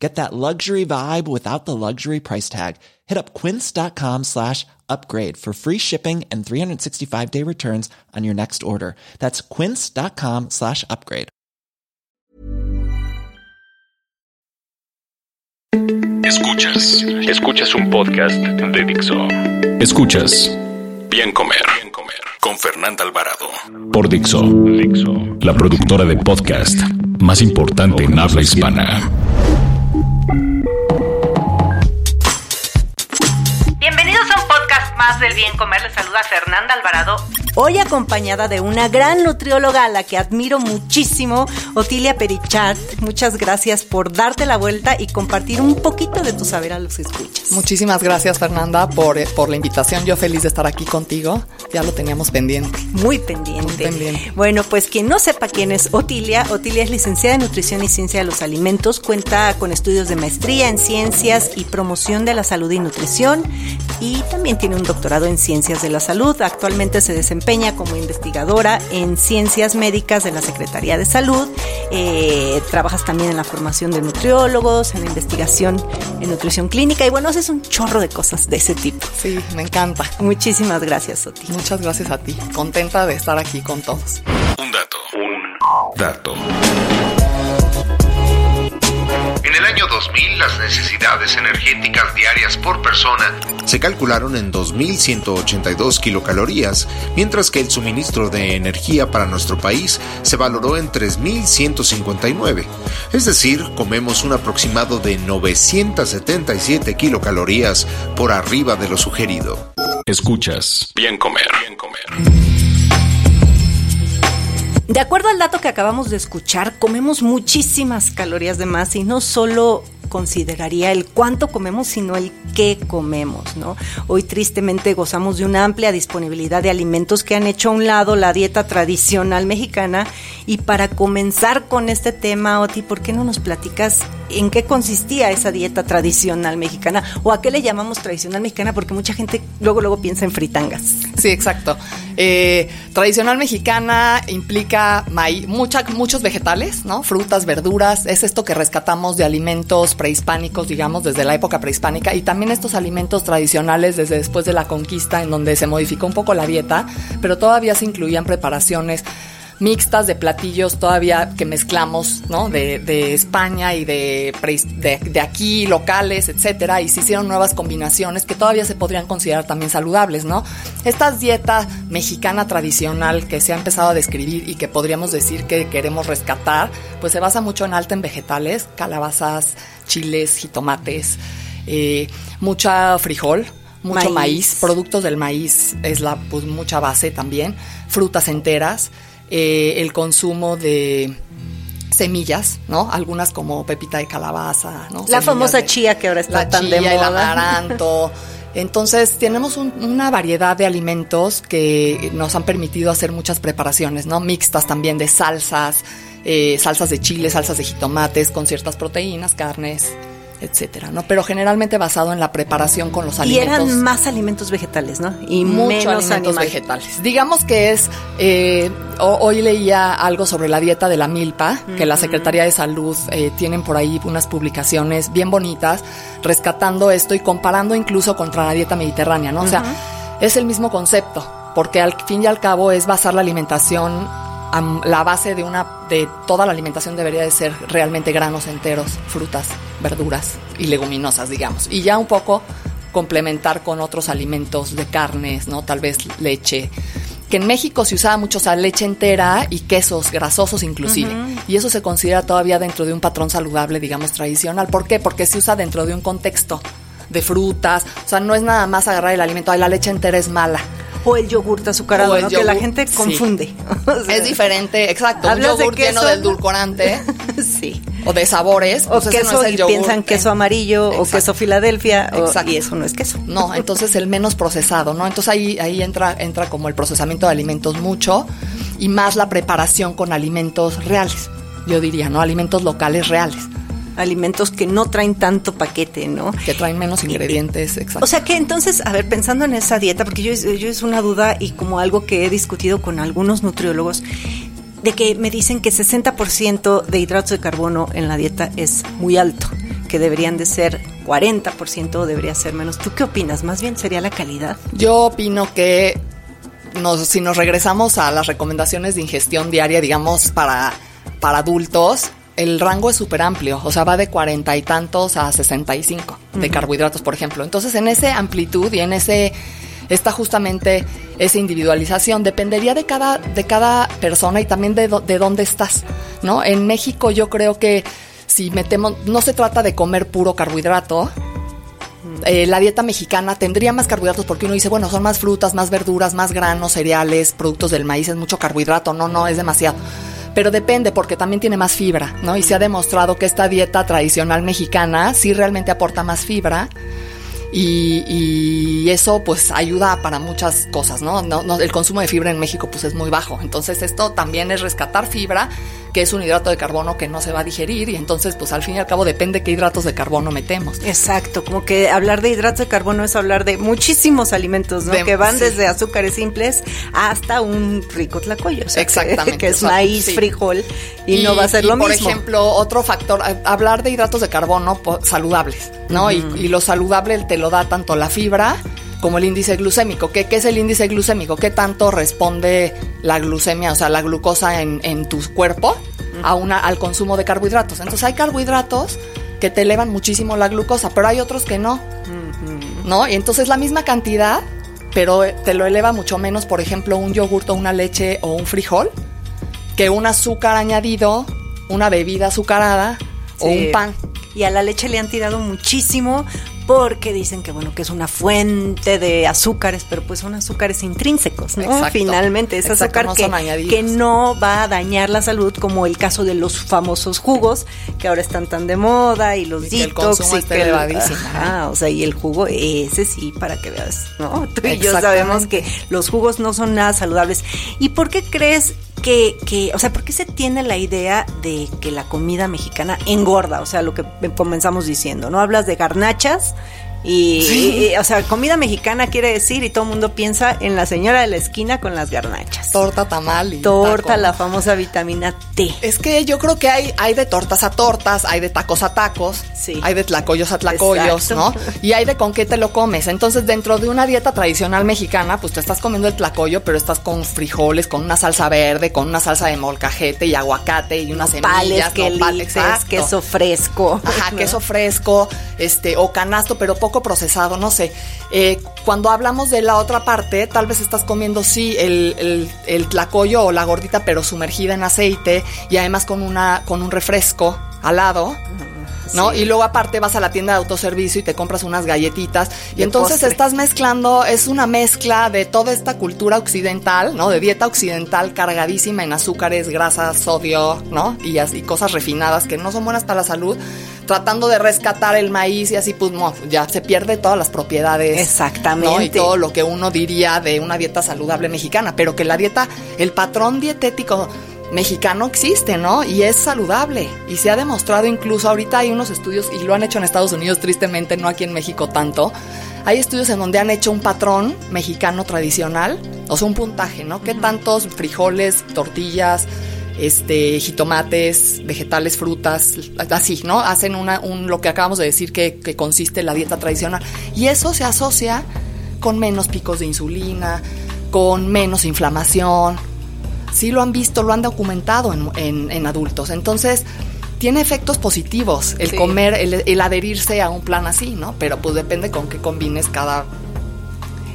Get that luxury vibe without the luxury price tag. Hit up quince.com slash upgrade for free shipping and 365 day returns on your next order. That's quince.com slash upgrade. Escuchas, escuchas un podcast de Dixo. Escuchas Bien Comer, Bien Comer con Fernanda Alvarado por Dixo, Dixo, la productora de podcast más importante en habla hispana. Bienvenidos a un podcast más del bien comer. Les saluda Fernanda Alvarado. Hoy acompañada de una gran nutrióloga a la que admiro muchísimo, Otilia Perichat. Muchas gracias por darte la vuelta y compartir un poquito de tu saber a los escuchas. Muchísimas gracias Fernanda por, eh, por la invitación. Yo feliz de estar aquí contigo. Ya lo teníamos pendiente. Muy pendiente. Muy pendiente. Bueno, pues quien no sepa quién es Otilia, Otilia es licenciada en Nutrición y Ciencia de los Alimentos, cuenta con estudios de maestría en Ciencias y Promoción de la Salud y Nutrición y también tiene un doctorado en Ciencias de la Salud. Actualmente se desempeña como investigadora en Ciencias Médicas de la Secretaría de Salud. Eh, trabajas también en la formación de nutriólogos, en la investigación en nutrición clínica y bueno, haces un chorro de cosas de ese tipo. Sí, me encanta. Muchísimas gracias, Oti. Muchas gracias a ti. Contenta de estar aquí con todos. Un dato, un dato. En el año 2000, las necesidades energéticas diarias por persona se calcularon en 2.182 kilocalorías, mientras que el suministro de energía para nuestro país se valoró en 3.159. Es decir, comemos un aproximado de 977 kilocalorías por arriba de lo sugerido. Escuchas Bien Comer, Bien Comer. De acuerdo al dato que acabamos de escuchar, comemos muchísimas calorías de más y no solo consideraría el cuánto comemos, sino el qué comemos, ¿no? Hoy tristemente gozamos de una amplia disponibilidad de alimentos que han hecho a un lado la dieta tradicional mexicana y para comenzar con este tema, Oti, ¿por qué no nos platicas en qué consistía esa dieta tradicional mexicana o a qué le llamamos tradicional mexicana? Porque mucha gente luego luego piensa en fritangas. Sí, exacto. Eh, tradicional mexicana implica maíz, muchos vegetales, ¿no? Frutas, verduras. Es esto que rescatamos de alimentos prehispánicos, digamos, desde la época prehispánica. Y también estos alimentos tradicionales desde después de la conquista, en donde se modificó un poco la dieta, pero todavía se incluían preparaciones mixtas de platillos todavía que mezclamos, ¿no? De, de España y de, de, de, aquí, locales, etcétera, y se hicieron nuevas combinaciones que todavía se podrían considerar también saludables, ¿no? Esta dieta mexicana tradicional que se ha empezado a describir y que podríamos decir que queremos rescatar, pues se basa mucho en alta en vegetales, calabazas, chiles, jitomates, eh, mucha frijol, mucho maíz. maíz. productos del maíz es la pues mucha base también, frutas enteras, eh, el consumo de semillas, ¿no? Algunas como pepita de calabaza, ¿no? La Semillas famosa de- chía que ahora está la tan chía, de el moda. amaranto. Entonces tenemos un- una variedad de alimentos que nos han permitido hacer muchas preparaciones, ¿no? Mixtas también de salsas, eh, salsas de chile, salsas de jitomates con ciertas proteínas, carnes, etcétera, ¿no? Pero generalmente basado en la preparación con los Y alimentos eran más alimentos vegetales, ¿no? Y mucho menos alimentos vegetales. Digamos que es, eh, ho- hoy leía algo sobre la dieta de la milpa, que la Secretaría de Salud eh, tienen por ahí unas publicaciones bien bonitas, rescatando esto y comparando incluso contra la dieta mediterránea, ¿no? O sea, es el mismo concepto, porque al fin y al cabo es basar la alimentación la base de una de toda la alimentación debería de ser realmente granos enteros, frutas, verduras y leguminosas, digamos. Y ya un poco complementar con otros alimentos de carnes, ¿no? Tal vez leche. Que en México se usaba mucho o sea, leche entera y quesos grasosos inclusive. Y eso se considera todavía dentro de un patrón saludable, digamos, tradicional. ¿Por qué? Porque se usa dentro de un contexto de frutas. O sea, no es nada más agarrar el alimento, ay, la leche entera es mala. O el yogurt azucarado, ¿no? Que la yogur, gente sí. confunde. O sea, Es diferente, exacto. Un Hablas de yogur lleno del edulcorante sí. o de sabores. O pues queso no es el y yogur. piensan queso amarillo o queso Filadelfia o- Exacto. y eso no es queso. No, entonces el menos procesado, ¿no? Entonces ahí, ahí entra, entra como el procesamiento de alimentos mucho y más la preparación con alimentos reales, yo diría, ¿no? Alimentos locales reales. Alimentos que no traen tanto paquete, ¿no? Que traen menos ingredientes, exacto. O sea que entonces, a ver, pensando en esa dieta, porque yo, yo es una duda y como algo que he discutido con algunos nutriólogos, de que me dicen que 60% de hidratos de carbono en la dieta es muy alto, que deberían de ser 40% o debería ser menos. ¿Tú qué opinas? Más bien sería la calidad. Yo opino que nos, si nos regresamos a las recomendaciones de ingestión diaria, digamos, para, para adultos, el rango es súper amplio, o sea, va de cuarenta y tantos a 65 de carbohidratos, por ejemplo. Entonces, en esa amplitud y en ese está justamente esa individualización. Dependería de cada, de cada persona y también de, de dónde estás, ¿no? En México yo creo que si metemos, no se trata de comer puro carbohidrato, eh, la dieta mexicana tendría más carbohidratos porque uno dice, bueno, son más frutas, más verduras, más granos, cereales, productos del maíz, es mucho carbohidrato. No, no, es demasiado. Pero depende porque también tiene más fibra, ¿no? Y se ha demostrado que esta dieta tradicional mexicana sí realmente aporta más fibra y, eso pues ayuda para muchas cosas, ¿no? ¿no? El consumo de fibra en México pues es muy bajo, entonces esto también es rescatar fibra, que es un hidrato de carbono que no se va a digerir y entonces pues al fin y al cabo depende qué hidratos de carbono metemos. Exacto, como que hablar de hidratos de carbono es hablar de muchísimos alimentos, ¿no? que van desde azúcares simples hasta un rico tlacoyo, Exactamente, que, es maíz, frijol y, no va a ser lo mismo. Por ejemplo, otro factor, hablar de hidratos de carbono saludables, ¿no? y, y lo saludable te lo da tanto la fibra como el índice glucémico. ¿Qué, es el índice glucémico? ¿Qué tanto responde la glucemia, o sea, la glucosa en, en tu cuerpo a una, al consumo de carbohidratos? Entonces hay carbohidratos que te elevan muchísimo la glucosa, pero hay otros que no. ¿No? Y entonces la misma cantidad, pero te lo eleva mucho menos, por ejemplo, un yogurto, una leche o un frijol, que un azúcar añadido, una bebida azucarada o un pan. Y a la leche le han tirado muchísimo porque dicen que bueno que es una fuente de azúcares, pero pues son azúcares intrínsecos, ¿no? Finalmente es azúcar que, no va a dañar la salud, como el caso de los famosos jugos que ahora están tan de moda y los y detox y que o sea, y el jugo ese sí para que veas, ¿no? Tú y yo sabemos que los jugos no son nada saludables. ¿Y por qué crees que, que, o sea, ¿por qué se tiene la idea de que la comida mexicana engorda? O sea, lo que comenzamos diciendo, ¿no? Hablas de garnachas y, o sea, comida mexicana quiere decir, y todo el mundo piensa en la señora de la esquina con las garnachas. Torta, tamal y Torta, la famosa vitamina T. Es que yo creo que hay, hay de tortas a tortas, hay de tacos a tacos, sí. hay de tlacoyos a tlacoyos, ¿no? Y hay de con qué te lo comes. Entonces, dentro de una dieta tradicional mexicana, pues te estás comiendo el tlacoyo, pero estás con frijoles, con una salsa verde, con una salsa de molcajete y aguacate y unas semillas, Pales, queso fresco. Ajá, queso fresco, este, o canasto, pero poco procesado, no sé. Eh, cuando hablamos de la otra parte, tal vez estás comiendo, sí, el, el, tlacoyo o la gordita, pero sumergida en aceite y además con, una, con un refresco al lado. ¿no? Y luego aparte vas a la tienda de autoservicio y te compras unas galletitas y entonces estás mezclando, es una mezcla de toda esta cultura occidental, ¿no? De dieta occidental cargadísima en azúcares, grasas, sodio, ¿no? Y así cosas refinadas que no son buenas para la salud, tratando de rescatar el maíz y así pues no, ya se pierde todas las propiedades. Exactamente. Y todo lo que uno diría de una dieta saludable mexicana, pero que la dieta, el patrón dietético mexicano existe, ¿no? Y es saludable. Y se ha demostrado incluso, ahorita hay unos estudios, y lo han hecho en Estados Unidos tristemente, no aquí en México tanto. Hay estudios en donde han hecho un patrón mexicano tradicional, o sea, un puntaje, ¿no? ¿Qué tantos frijoles, tortillas, este, jitomates, vegetales, frutas, así, ¿no? Hacen una, un, lo que acabamos de decir que, que consiste la dieta tradicional. Y eso se asocia con menos picos de insulina, con menos inflamación, sí lo han visto, lo han documentado en, adultos. Entonces, tiene efectos positivos el comer, el, adherirse a un plan así, ¿no? Pero pues depende con qué combines cada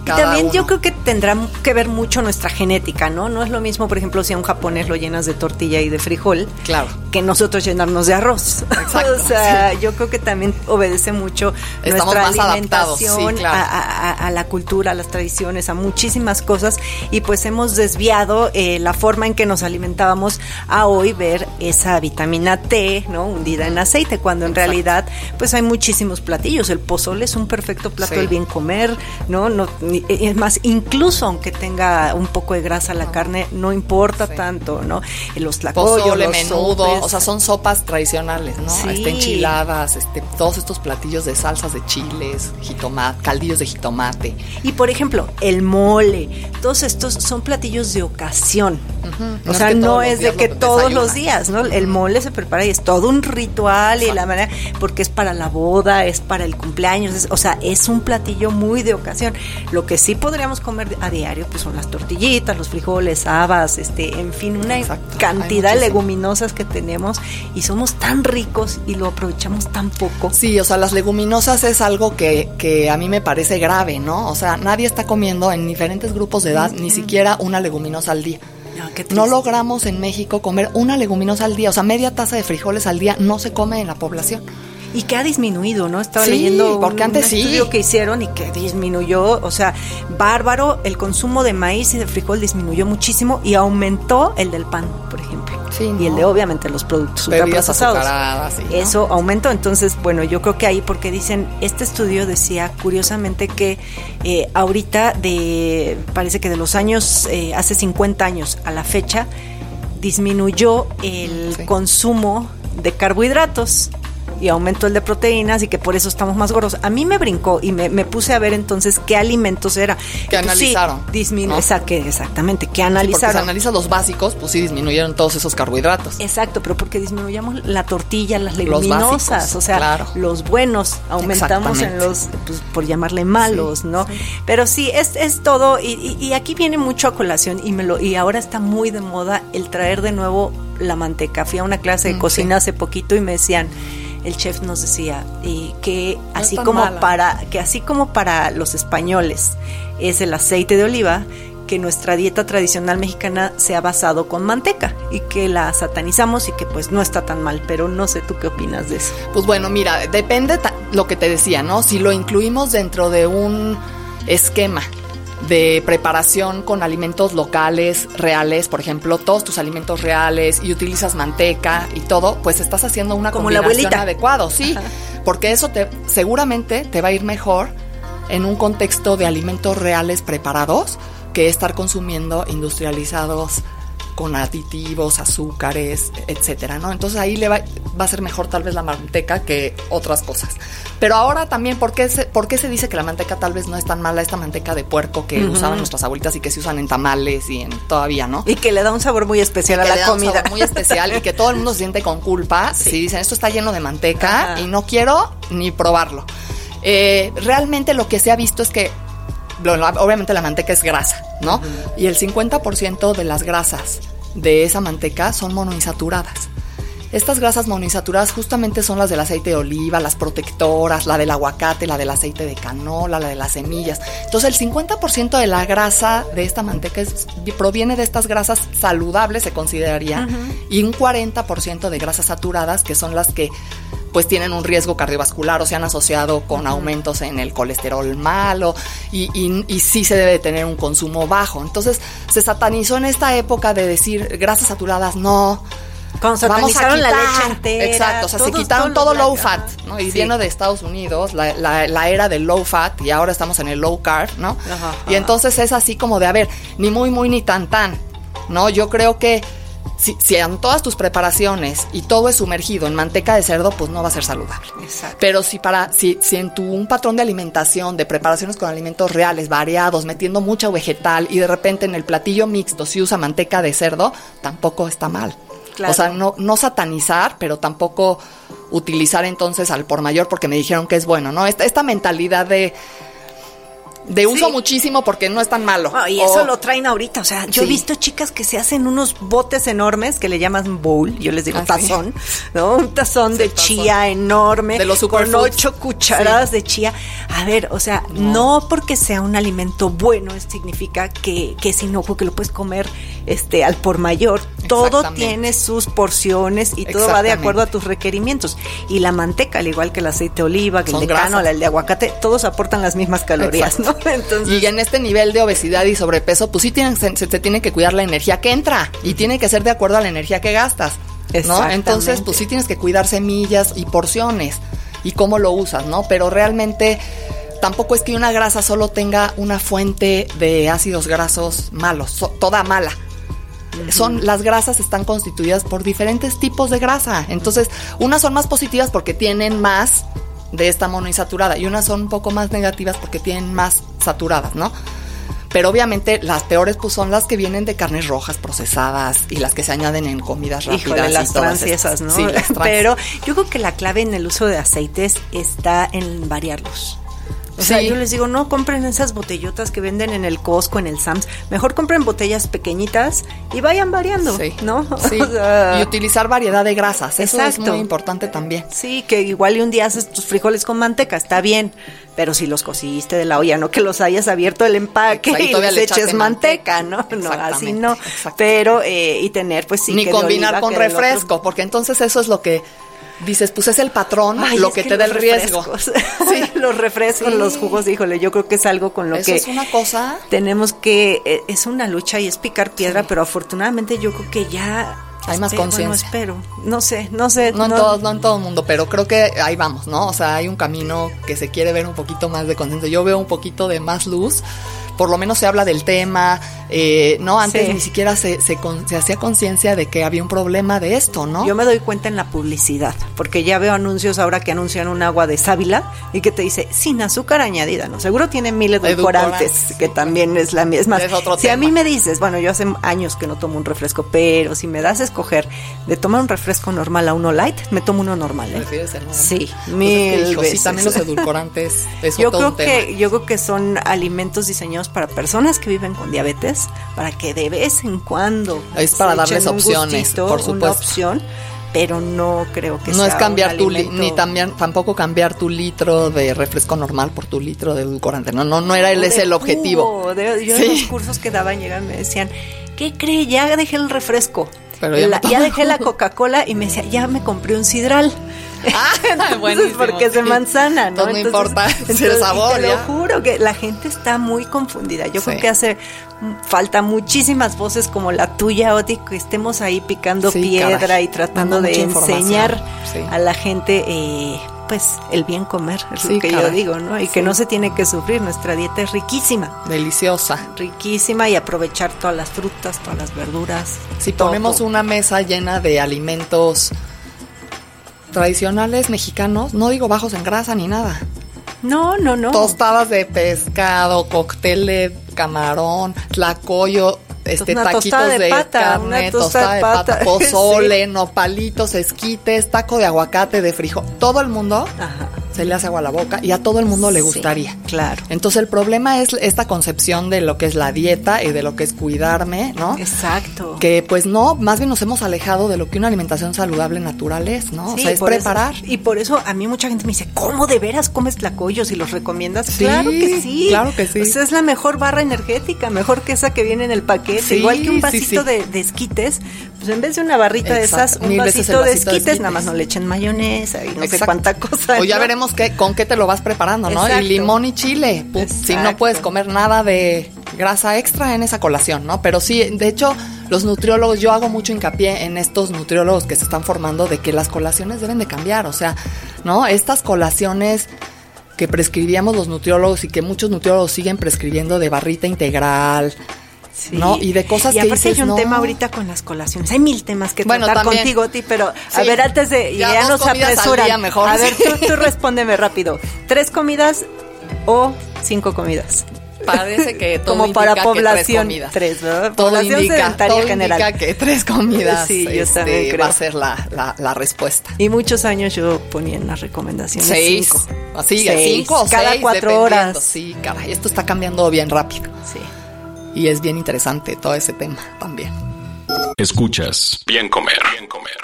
también yo creo que tendrá que ver mucho nuestra genética, ¿no? No es lo mismo, por ejemplo, si a un japonés lo llenas de tortilla y de frijol, claro. que nosotros llenarnos de arroz. Exacto, o sea, yo creo que también obedece mucho nuestra alimentación a, la cultura, a las tradiciones, a muchísimas cosas y pues hemos desviado eh, la forma en que nos alimentábamos a hoy ver esa vitamina T, ¿no? Hundida en aceite, cuando en realidad pues hay muchísimos platillos. El pozole es un perfecto plato del bien comer, ¿no? No ni- es más, incluso aunque tenga un poco de grasa la carne, no importa tanto, ¿no? Los tlacoyos, Pozole, los menudo, sopes. o sea, son sopas tradicionales, ¿no? Sí. Este, enchiladas, este, todos estos platillos de salsas de chiles, jitomate, caldillos de jitomate. Y por ejemplo, el mole, todos estos son platillos de ocasión. No O es sea, que no es de que lo todos los días, ¿no? El mole se prepara y es todo un ritual y la manera, porque es para la boda, es para el cumpleaños, es- o sea, es un platillo muy de ocasión. Lo que sí podríamos comer a diario, pues son las tortillitas, los frijoles, habas, este, en fin, una Exacto, cantidad de leguminosas que tenemos y somos tan ricos y lo aprovechamos tan poco. Sí, o sea, las leguminosas es algo que, que a mí me parece grave, ¿no? O sea, nadie está comiendo en diferentes grupos de edad ni siquiera una leguminosa al día. No, logramos en México comer una leguminosa al día, o sea, media taza de frijoles al día no se come en la población. Y que ha disminuido, ¿no? Estaba Sí, leyendo porque un antes sí. estudio que hicieron y que disminuyó, o sea, bárbaro, el consumo de maíz y de frijol disminuyó muchísimo y aumentó el del pan, por ejemplo. Sí, Y el de obviamente los productos ultraprocesados. sí, ¿no? Eso aumentó, entonces, bueno, yo creo que ahí porque dicen, este estudio decía curiosamente que eh, ahorita de, parece que de los años, eh, hace 50 años a la fecha, disminuyó el Sí. consumo de carbohidratos y aumentó el de proteínas y que por eso estamos más gordos. A mí me brincó y me, me puse a ver entonces qué alimentos era. Que analizaron, disminu- ¿no? esa- que- exactamente, que Sí, porque si analizaron. analizas los básicos, pues sí disminuyeron todos esos carbohidratos. Exacto, pero porque disminuyamos la tortilla, las leguminosas, básicos, o sea, claro. los buenos, aumentamos en los, pues, por llamarle malos, Sí, ¿no? sí. Pero sí, es, es todo, y, y- y aquí viene mucho a colación, y, me lo, y ahora está muy de moda el traer de nuevo la manteca. Fui a una clase de Mm, cocina sí. hace poquito y me decían, el chef nos decía eh, que No así como mala. para, que así como para los españoles es el aceite de oliva, que nuestra dieta tradicional mexicana se ha basado con manteca y que la satanizamos y que pues no está tan mal, pero no sé tú qué opinas de eso. Pues bueno, mira, depende lo que te decía, ¿no? Si lo incluimos dentro de un esquema de preparación con alimentos locales, reales, por ejemplo, todos tus alimentos reales y utilizas manteca y todo, pues estás haciendo una Como combinación adecuada, sí, porque eso te seguramente te va a ir mejor en un contexto de alimentos reales preparados que estar consumiendo industrializados con aditivos, azúcares, etcétera, ¿no? Entonces ahí le va, va a ser mejor tal vez la manteca que otras cosas. Pero ahora también, ¿por qué, se, ¿por qué se dice que la manteca tal vez no es tan mala, esta manteca de puerco que usaban nuestras abuelitas y que se usan en tamales y en todavía, ¿no? Y que le da un sabor muy especial a que le la da un comida. sabor muy especial y que todo el mundo se siente con culpa si dicen esto está lleno de manteca Ajá. y no quiero ni probarlo. Eh, realmente lo que se ha visto es que obviamente la manteca es grasa, ¿no? Y el 50% de las grasas de esa manteca son monoinsaturadas. Estas grasas monoinsaturadas justamente son las del aceite de oliva, las protectoras, la del aguacate, la del aceite de canola, la de las semillas. Entonces el 50% de la grasa de esta manteca es- proviene de estas grasas saludables, se consideraría, y un 40% de grasas saturadas, que son las que pues tienen un riesgo cardiovascular o se han asociado con aumentos en el colesterol malo y, y, y sí se debe de tener un consumo bajo. Entonces se satanizó en esta época de decir grasas saturadas no. Vamos a la quitar. leche entera. Exacto, o sea, se quitaron todo low fat. ¿no? Y Sí. viene de Estados Unidos, la, la- la era del low fat, y ahora estamos en el low carb, ¿no? Ajá, y entonces es así como de, a ver, ni muy, muy, ni tan, tan, ¿no? Yo creo que si, si en todas tus preparaciones y todo es sumergido en manteca de cerdo, pues no va a ser saludable. Exacto. Pero si para, si, si en tu un patrón de alimentación, de preparaciones con alimentos reales, variados, metiendo mucha vegetal y de repente en el platillo mixto si usa manteca de cerdo, tampoco está mal. Claro. O sea, no, no satanizar, pero tampoco utilizar entonces al por mayor porque me dijeron que es bueno, ¿no? Esta, esta mentalidad de de uso Sí. muchísimo porque no es tan malo. Ah, y O- eso lo traen ahorita. O sea, yo he visto chicas que se hacen unos botes enormes que le llaman bowl, yo les digo Ah, sí. tazón, ¿no? Un tazón de tazón. chía enorme. De los con ocho cucharadas de chía. A ver, o sea, no. porque sea un alimento bueno significa que, que es inocuo, que lo puedes comer este al por mayor. Todo tiene sus porciones y todo va de acuerdo a tus requerimientos. Y la manteca, al igual que el aceite de oliva, que Son el de grasas. el de aguacate, todos aportan las mismas calorías, Exacto. ¿no? Entonces, Y en este nivel de obesidad y sobrepeso, pues sí tienen, se, se te tiene que cuidar la energía que entra y tiene que ser de acuerdo a la energía que gastas. ¿no? Entonces, pues sí tienes que cuidar semillas y porciones y cómo lo usas, ¿no? Pero realmente tampoco es que una grasa solo tenga una fuente de ácidos grasos malos, so- toda mala. Son las grasas están constituidas por diferentes tipos de grasa. Entonces, unas son más positivas porque tienen más de esta monoinsaturada y unas son un poco más negativas porque tienen más saturadas, ¿no? Pero obviamente las peores pues son las que vienen de carnes rojas procesadas y las que se añaden en comidas rápidas. Híjole, y las trans y esas, ¿no? Sí, las trans. Pero yo creo que la clave en el uso de aceites está en variarlos. O sea, yo les digo, no compren esas botellotas que venden en el Costco, en el Sams. Mejor compren botellas pequeñitas y vayan variando, Sí, ¿no? sí. O sea, y utilizar variedad de grasas. Eso es Exacto. muy importante también. Sí, que igual y un día haces tus frijoles con manteca, está bien. Pero si los cociste de la olla, no que los hayas abierto el empaque Exacto, y y les le eches manteca. ¿no? No, así no. exacto. Pero, eh, y tener, pues sí. Ni que combinar oliva, con que refresco, porque entonces eso es lo que dices, pues es el patrón Ay, lo que, te da el riesgo. Sí. los refrescos, Sí. los jugos, híjole, yo creo que es algo con lo Eso que es una cosa. tenemos que, eh, es una lucha y es picar piedra, pero afortunadamente yo creo que ya... Hay más conciencia. Bueno, espero, no sé, no sé. No en, todo, no en todo el mundo, pero creo que ahí vamos, ¿no? O sea, hay un camino que se quiere ver un poquito más de conciencia. Yo veo un poquito de más luz. Por lo menos se habla del tema, eh, ¿no? Antes Sí. ni siquiera se, se, con- se hacía conciencia de que había un problema de esto, ¿no? Yo me doy cuenta en la publicidad, porque ya veo anuncios ahora que anuncian un agua de sábila y que te dice sin azúcar añadida, ¿no? Seguro tiene mil edulcorantes, que también es la misma. Es otro si a mí me dices, bueno, yo hace años que no tomo un refresco, pero si me das a escoger de tomar un refresco normal a uno light, me tomo uno normal, ¿eh? ¿Prefieres el normal? Sí, Pues es que, mil hijo, Sí, veces. también los edulcorantes es Yo creo tema. que yo creo que son alimentos diseñados para personas que viven con diabetes, para que de vez en cuando Es para se darles echen un opciones, gustito, por Una supuesto. opción, pero no creo que no sea es cambiar un tu li- ni también tampoco cambiar tu litro de refresco normal por tu litro de edulcorante. No, no, no era de ese el objetivo. de- yo Sí. en los cursos que daban llegaban y me decían, ¿qué cree? Ya dejé el refresco. Pero ya La- dejé la jugo". Coca-Cola y me decía, ya me compré un sidral. Ah, Entonces, buenísimo, porque es de manzana, ¿no? Entonces, no importa si el sabor, te ya. lo juro que la gente está muy confundida. Yo creo que hace mm, falta muchísimas voces como la tuya, Oti, que estemos ahí picando Sí, piedra caray. y tratando de enseñar Sí. a la gente, eh, pues, el bien comer, es Sí, lo que yo digo, ¿no? Y que no se tiene que sufrir. Nuestra dieta es riquísima Deliciosa. riquísima y aprovechar todas las frutas, todas las verduras. Si todo. ponemos una mesa llena de alimentos tradicionales mexicanos, no digo bajos en grasa ni nada. No, no, no. Tostadas de pescado, cóctel de camarón, tlacoyo, este Una taquitos de de, pata, carne, tostada de pata, pata. pozole, nopalitos, esquites, taco de aguacate, de frijol. Todo el mundo Ajá. Se le hace agua a la boca y a todo el mundo le Sí, gustaría. claro. Entonces el problema es esta concepción de lo que es la dieta y de lo que es cuidarme, ¿no? Exacto. Que pues no, más bien nos hemos alejado de lo que una alimentación saludable natural es, ¿no? o sea, es eso- preparar. y por eso a mí mucha gente me dice, ¿cómo de veras comes tlacoyos y los recomiendas? Sí, claro que sí. claro que sí. O sea, es la mejor barra energética, mejor que esa que viene en el paquete. Igual que un vasito. De, de esquites, pues en vez de una barrita de esas, un vasito, de, esquites, nada más no le echen mayonesa y no sé cuánta cosa. O ya ¿no? veremos con qué te lo vas preparando, ¿no? Exacto. Y limón y chile. Si no puedes comer nada de grasa extra en esa colación, ¿no? Pero sí, de hecho, los nutriólogos, yo hago mucho hincapié en estos nutriólogos que se están formando de que las colaciones deben de cambiar. O sea, ¿no? Estas colaciones que prescribíamos los nutriólogos y que muchos nutriólogos siguen prescribiendo de barrita integral. Sí. ¿no? Y de cosas y que aparte dices, hay un no. tema ahorita con las colaciones. Hay mil temas que Bueno, tratar también. contigo, Ti, pero a Sí. ver, antes de Ya ya, nos apresuran. mejor, A ver, sí. tú, tú respóndeme rápido. ¿Tres comidas o cinco comidas? Parece que todo Como para indica que población, tres comidas. tres, ¿verdad? Todo Población indica, todo general. indica que tres comidas Sí, yo este, también creo. va a ser la, la, la respuesta. Y muchos años yo ponía en las recomendaciones Seis. cinco. Así, Seis. cinco o Cada seis, cuatro horas. Sí, caray, esto está cambiando bien rápido. Sí. Y es bien interesante todo ese tema también. Escuchas Bien Comer. Bien Comer.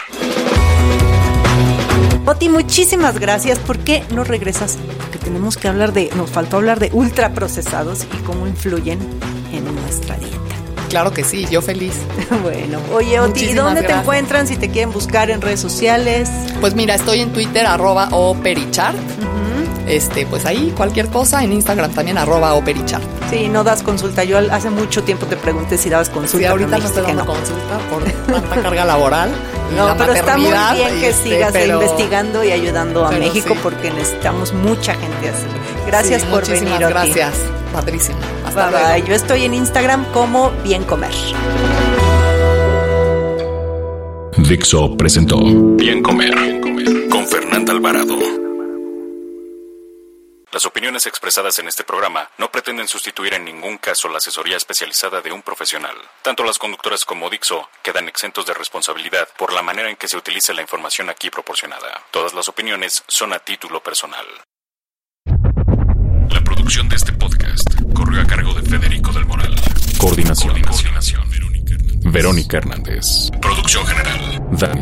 Oti, muchísimas gracias. ¿Por qué no regresas? Porque tenemos que hablar de, nos faltó hablar de ultraprocesados y cómo influyen en nuestra dieta. Claro que sí, yo feliz. Bueno, oye, Oti, ¿y dónde te encuentran si te quieren buscar en redes sociales? Pues mira, estoy en Twitter, arroba operichart. Este, pues ahí, cualquier cosa. En Instagram también, arroba operichart. Sí, no das consulta. Yo al- hace mucho tiempo te pregunté si dabas consulta. Sí, ahorita no estoy dando que consulta por tanta carga laboral. y No, la pero está muy bien que este, sigas pero- investigando y ayudando a México sí. porque necesitamos mucha gente así. Gracias Sí, por muchísimas venir. Gracias. Padrísimo. Hasta Bye, bye. luego. Yo estoy en Instagram como Bien Comer. Dixo presentó Bien Comer con Fernanda Alvarado. Las opiniones expresadas en este programa no pretenden sustituir en ningún caso la asesoría especializada de un profesional. Tanto las conductoras como Dixo quedan exentos de responsabilidad por la manera en que se utilice la información aquí proporcionada. Todas las opiniones son a título personal. La producción de este podcast corrió a cargo de Federico del Moral. Coordinación. Coordinación. Verónica Hernández. Producción general. Dani.